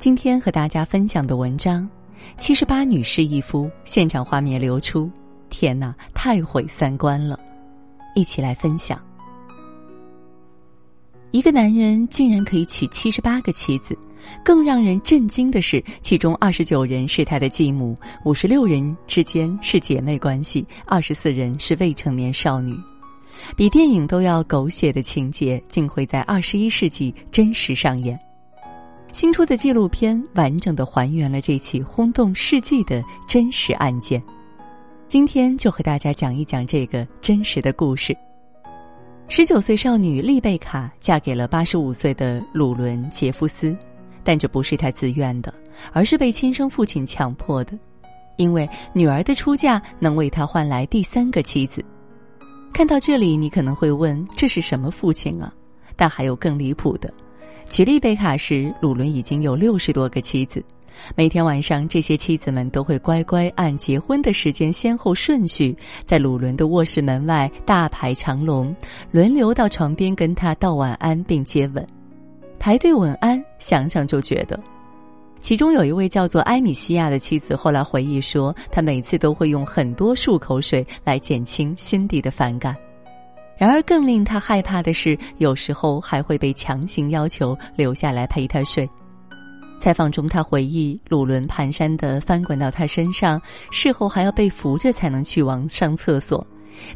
今天和大家分享的文章，七十八女士一夫，现场画面流出，天哪，太毁三观了！一起来分享。一个男人竟然可以娶七十八个妻子，更让人震惊的是，其中二十九人是他的继母，五十六人之间是姐妹关系，二十四人是未成年少女。比电影都要狗血的情节，竟会在二十一世纪真实上演。新出的纪录片完整的还原了这起轰动世纪的真实案件。今天就和大家讲一讲这个真实的故事。十九岁少女丽贝卡嫁给了八十五岁的鲁伦杰夫斯，但这不是她自愿的，而是被亲生父亲强迫的，因为女儿的出嫁能为他换来第三个妻子。看到这里，你可能会问：这是什么父亲啊？但还有更离谱的。娶丽贝卡时，鲁伦已经有六十多个妻子。每天晚上，这些妻子们都会乖乖按结婚的时间先后顺序，在鲁伦的卧室门外大排长龙，轮流到床边跟他道晚安并接吻。排队吻安，想想就觉得。其中有一位叫做埃米西亚的妻子，后来回忆说，她每次都会用很多漱口水来减轻心底的反感。然而，更令他害怕的是，有时候还会被强行要求留下来陪他睡。采访中，他回忆鲁伦蹒跚的翻滚到他身上，事后还要被扶着才能去往上厕所。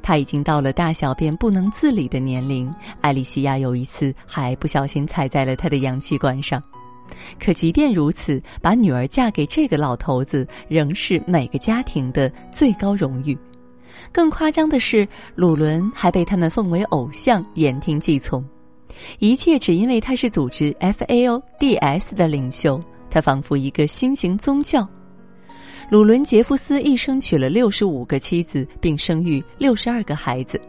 他已经到了大小便不能自理的年龄。艾丽西亚有一次还不小心踩在了他的氧气管上。可即便如此，把女儿嫁给这个老头子，仍是每个家庭的最高荣誉。更夸张的是，鲁伦还被他们奉为偶像，言听计从。一切只因为他是组织 FALDS 的领袖，他仿佛一个新型宗教。鲁伦杰夫斯一生娶了六十五个妻子，并生育六十二个孩子。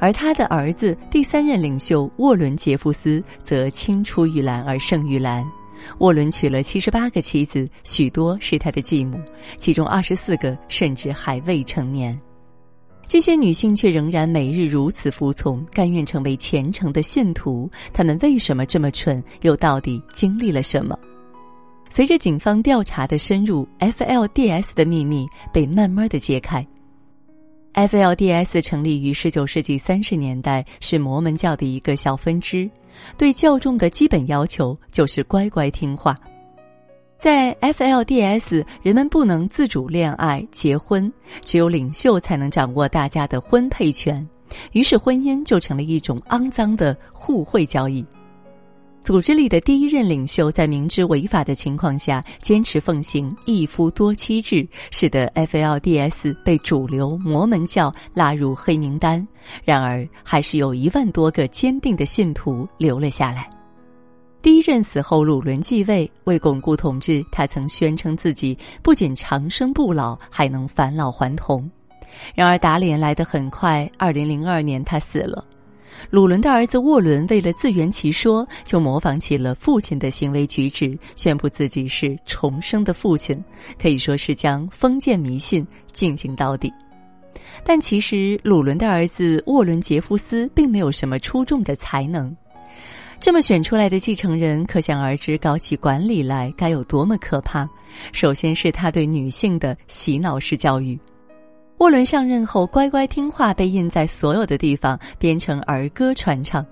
而他的儿子第三任领袖沃伦杰夫斯则青出于蓝而胜于蓝。沃伦娶了七十八个妻子，许多是他的继母，其中二十四个甚至还未成年。这些女性却仍然每日如此服从，甘愿成为虔诚的信徒。她们为什么这么蠢？又到底经历了什么？随着警方调查的深入，FLDS 的秘密被慢慢的揭开。FLDS 成立于十九世纪三十年代，是摩门教的一个小分支。对教众的基本要求就是乖乖听话。在 FLDS，人们不能自主恋爱、结婚，只有领袖才能掌握大家的婚配权。于是，婚姻就成了一种肮脏的互惠交易。组织里的第一任领袖在明知违法的情况下，坚持奉行一夫多妻制，使得 FLDS 被主流摩门教拉入黑名单。然而，还是有一万多个坚定的信徒留了下来。第一任死后，鲁伦继位，为巩固统治，他曾宣称自己不仅长生不老，还能返老还童。然而，打脸来得很快。二零零二年，他死了。鲁伦的儿子沃伦为了自圆其说，就模仿起了父亲的行为举止，宣布自己是重生的父亲，可以说是将封建迷信进行到底。但其实，鲁伦的儿子沃伦杰夫斯并没有什么出众的才能，这么选出来的继承人，可想而知搞起管理来该有多么可怕。首先是他对女性的洗脑式教育。沃伦上任后，乖乖听话被印在所有的地方，编成儿歌传唱。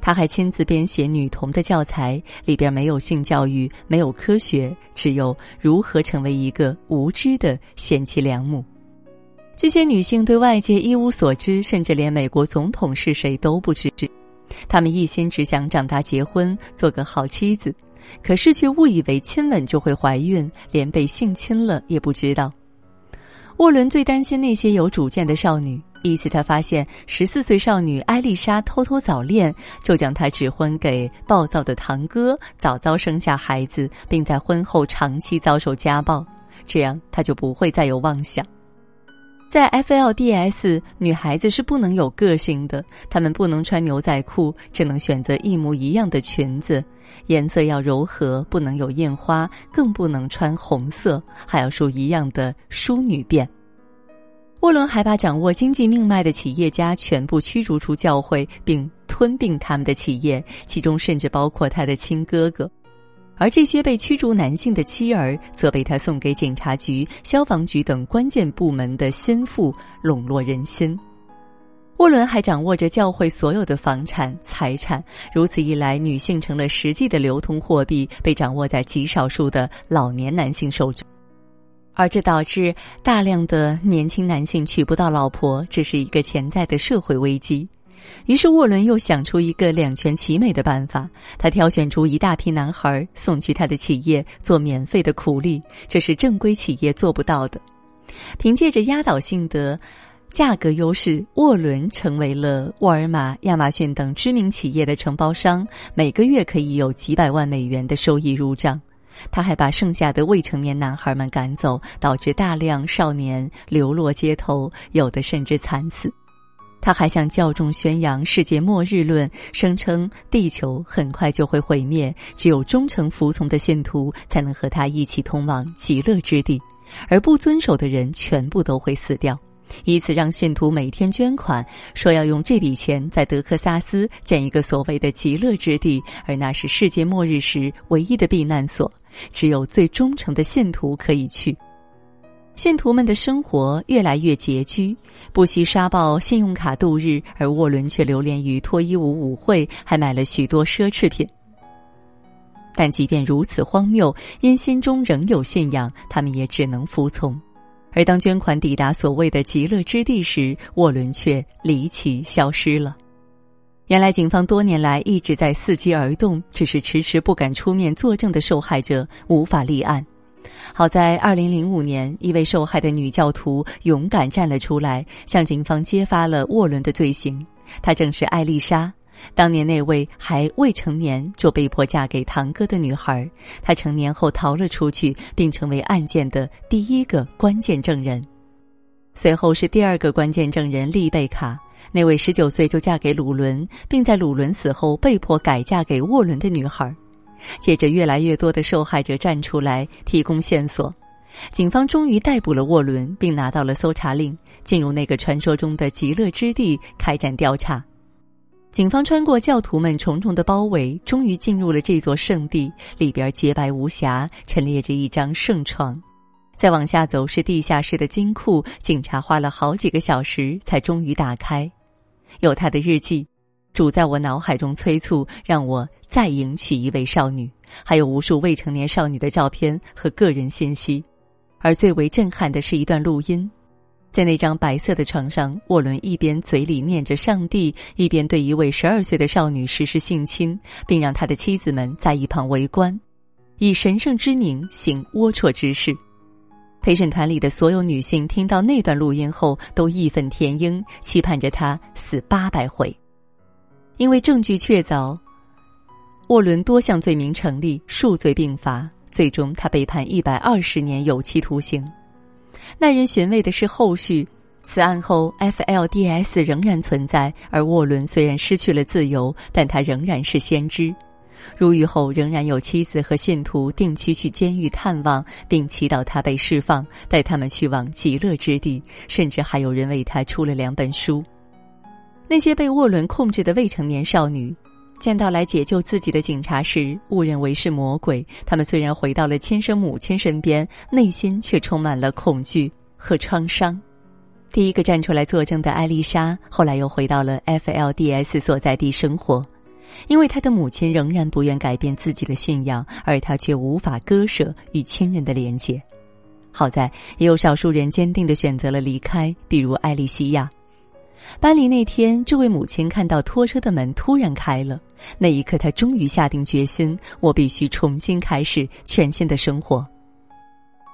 他还亲自编写女童的教材，里边没有性教育，没有科学，只有如何成为一个无知的贤妻良母。这些女性对外界一无所知，甚至连美国总统是谁都不知。他们一心只想长大结婚，做个好妻子，可是却误以为亲吻就会怀孕，连被性侵了也不知道。沃伦最担心那些有主见的少女。一次，他发现十四岁少女艾丽莎偷偷早恋，就将她指婚给暴躁的堂哥，早早生下孩子，并在婚后长期遭受家暴。这样，他就不会再有妄想。在 FLDS，女孩子是不能有个性的，她们不能穿牛仔裤，只能选择一模一样的裙子，颜色要柔和，不能有印花，更不能穿红色，还要梳一样的淑女辫。沃伦还把掌握经济命脉的企业家全部驱逐出教会，并吞并他们的企业，其中甚至包括他的亲哥哥。而这些被驱逐男性的妻儿，则被他送给警察局、消防局等关键部门的心腹笼络人心。沃伦还掌握着教会所有的房产财产，如此一来，女性成了实际的流通货币，被掌握在极少数的老年男性手中，而这导致大量的年轻男性娶不到老婆，这是一个潜在的社会危机。于是沃伦又想出一个两全其美的办法，他挑选出一大批男孩送去他的企业做免费的苦力，这是正规企业做不到的。凭借着压倒性的。价格优势，沃伦成为了沃尔玛、亚马逊等知名企业的承包商，每个月可以有几百万美元的收益入账。他还把剩下的未成年男孩们赶走，导致大量少年流落街头，有的甚至惨死。他还向教众宣扬世界末日论，声称地球很快就会毁灭，只有忠诚服从的信徒才能和他一起通往极乐之地，而不遵守的人全部都会死掉。以此让信徒每天捐款，说要用这笔钱在德克萨斯建一个所谓的极乐之地，而那是世界末日时唯一的避难所，只有最忠诚的信徒可以去。信徒们的生活越来越拮据，不惜刷爆信用卡度日，而沃伦却流连于脱衣舞舞会，还买了许多奢侈品。但即便如此荒谬，因心中仍有信仰，他们也只能服从。而当捐款抵达所谓的极乐之地时，沃伦却离奇消失了。原来，警方多年来一直在伺机而动，只是迟迟不敢出面作证的受害者无法立案。好在二零零五年，一位受害的女教徒勇敢站了出来，向警方揭发了沃伦的罪行。她正是艾丽莎。当年那位还未成年就被迫嫁给堂哥的女孩，她成年后逃了出去，并成为案件的第一个关键证人。随后是第二个关键证人丽贝卡，那位十九岁就嫁给鲁伦，并在鲁伦死后被迫改嫁给沃伦的女孩。接着，越来越多的受害者站出来提供线索，警方终于逮捕了沃伦，并拿到了搜查令，进入那个传说中的极乐之地开展调查。警方穿过教徒们重重的包围，终于进入了这座圣地。里边洁白无瑕，陈列着一张圣床。再往下走是地下室的金库，警察花了好几个小时才终于打开。有他的日记，主在我脑海中催促，让我再迎娶一位少女。还有无数未成年少女的照片和个人信息，而最为震撼的是一段录音。在那张白色的床上，沃伦一边嘴里念着上帝，一边对一位十二岁的少女实施性侵，并让他的妻子们在一旁围观，以神圣之名行龌龊之事。陪审团里的所有女性听到那段录音后，都义愤填膺，期盼着他死八百回。因为证据确凿，沃伦多项罪名成立，数罪并罚，最终他被判一百二十年有期徒刑。耐人寻味的是后续，此案后，FLDS 仍然存在，而沃伦虽然失去了自由，但他仍然是先知。入狱后，仍然有妻子和信徒定期去监狱探望，并祈祷他被释放，带他们去往极乐之地。甚至还有人为他出了两本书。那些被沃伦控制的未成年少女。见到来解救自己的警察时，误认为是魔鬼。他们虽然回到了亲生母亲身边，内心却充满了恐惧和创伤。第一个站出来作证的艾丽莎，后来又回到了 FLDS 所在地生活，因为她的母亲仍然不愿改变自己的信仰，而她却无法割舍与亲人的连结。好在也有少数人坚定的选择了离开，比如艾丽西亚。搬离那天，这位母亲看到拖车的门突然开了，那一刻，她终于下定决心：我必须重新开始全新的生活。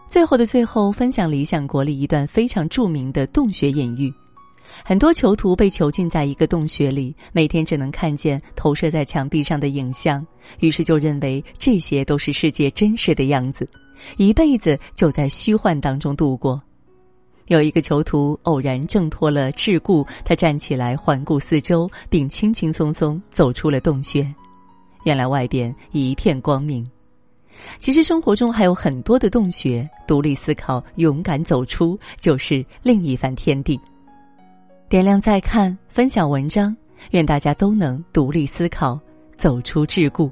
最后的最后，分享《理想国》里一段非常著名的洞穴隐喻：很多囚徒被囚禁在一个洞穴里，每天只能看见投射在墙壁上的影像，于是就认为这些都是世界真实的样子，一辈子就在虚幻当中度过。有一个囚徒偶然挣脱了桎梏，他站起来环顾四周，并轻轻松松走出了洞穴。原来外边一片光明。其实生活中还有很多的洞穴，独立思考，勇敢走出，就是另一番天地。点亮再看，分享文章，愿大家都能独立思考，走出桎梏。